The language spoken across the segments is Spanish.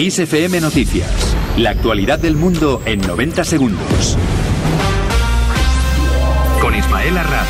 Kiss FM Noticias. La actualidad del mundo en 90 segundos. Con Ismael Arranz.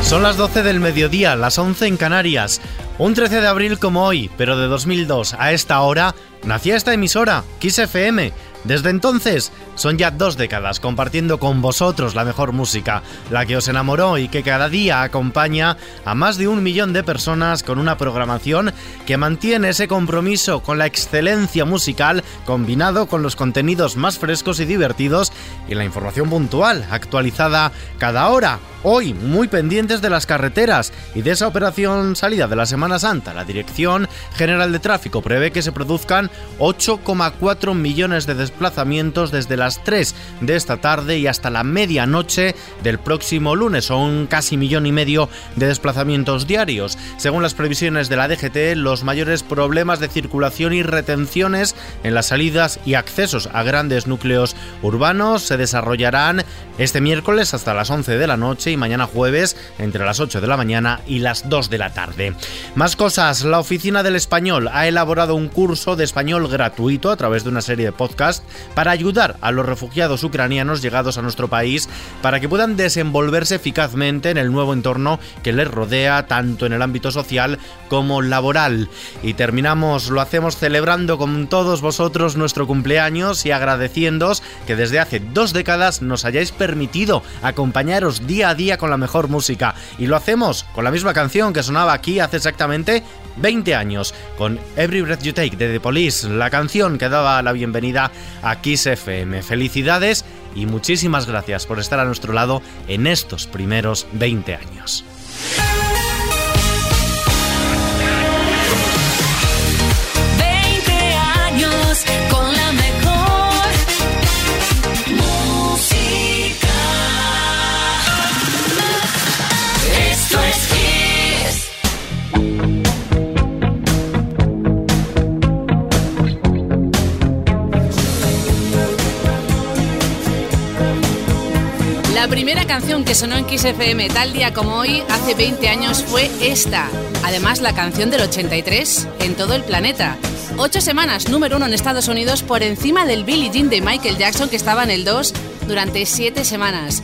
Son las 12 del mediodía, las 11 en Canarias. Un 13 de abril como hoy, pero de 2002 a esta hora, nacía esta emisora, Kiss FM. Desde entonces, son ya dos décadas compartiendo con vosotros la mejor música, la que os enamoró y que cada día acompaña a más de un millón de personas con una programación que mantiene ese compromiso con la excelencia musical combinado con los contenidos más frescos y divertidos y la información puntual, actualizada cada hora. Hoy, muy pendientes de las carreteras y de esa operación salida de la Semana Santa, la Dirección General de Tráfico prevé que se produzcan 8,4 millones de desplazamientos desde las 3 de esta tarde y hasta la medianoche del próximo lunes. Son casi millón y medio de desplazamientos diarios. Según las previsiones de la DGT, los mayores problemas de circulación y retenciones en las salidas y accesos a grandes núcleos urbanos se desarrollarán este miércoles hasta las 11 de la noche y mañana jueves entre las 8 de la mañana y las 2 de la tarde. Más cosas, la Oficina del Español ha elaborado un curso de español gratuito a través de una serie de podcasts para ayudar a los refugiados ucranianos llegados a nuestro país para que puedan desenvolverse eficazmente en el nuevo entorno que les rodea tanto en el ámbito social como laboral. Y terminamos, lo hacemos celebrando con todos vosotros nuestro cumpleaños y agradeciéndoos que desde hace dos décadas nos hayáis permitido acompañaros día a con la mejor música. Y lo hacemos con la misma canción que sonaba aquí hace exactamente 20 años, con Every Breath You Take de The Police, la canción que daba la bienvenida a Kiss FM. Felicidades y muchísimas gracias por estar a nuestro lado en estos primeros 20 años. La primera canción que sonó en Kiss FM tal día como hoy, hace 20 años, fue esta. Además, la canción del 83 en todo el planeta. Ocho semanas, número uno en Estados Unidos, por encima del Billie Jean de Michael Jackson, que estaba en el 2 durante siete semanas.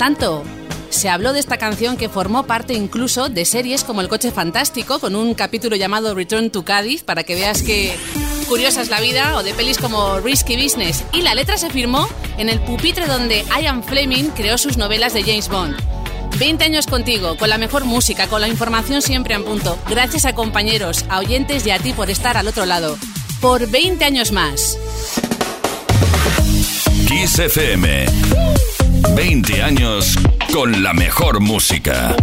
Tanto se habló de esta canción que formó parte incluso de series como El Coche Fantástico, con un capítulo llamado Return to Cádiz, para que veas que curiosa es la vida, o de pelis como Risky Business. Y la letra se firmó en el pupitre donde Ian Fleming creó sus novelas de James Bond. 20 años contigo, con la mejor música, con la información siempre en punto. Gracias a compañeros, a oyentes y a ti por estar al otro lado. Por 20 años más. Kiss FM. 20 años con la mejor música.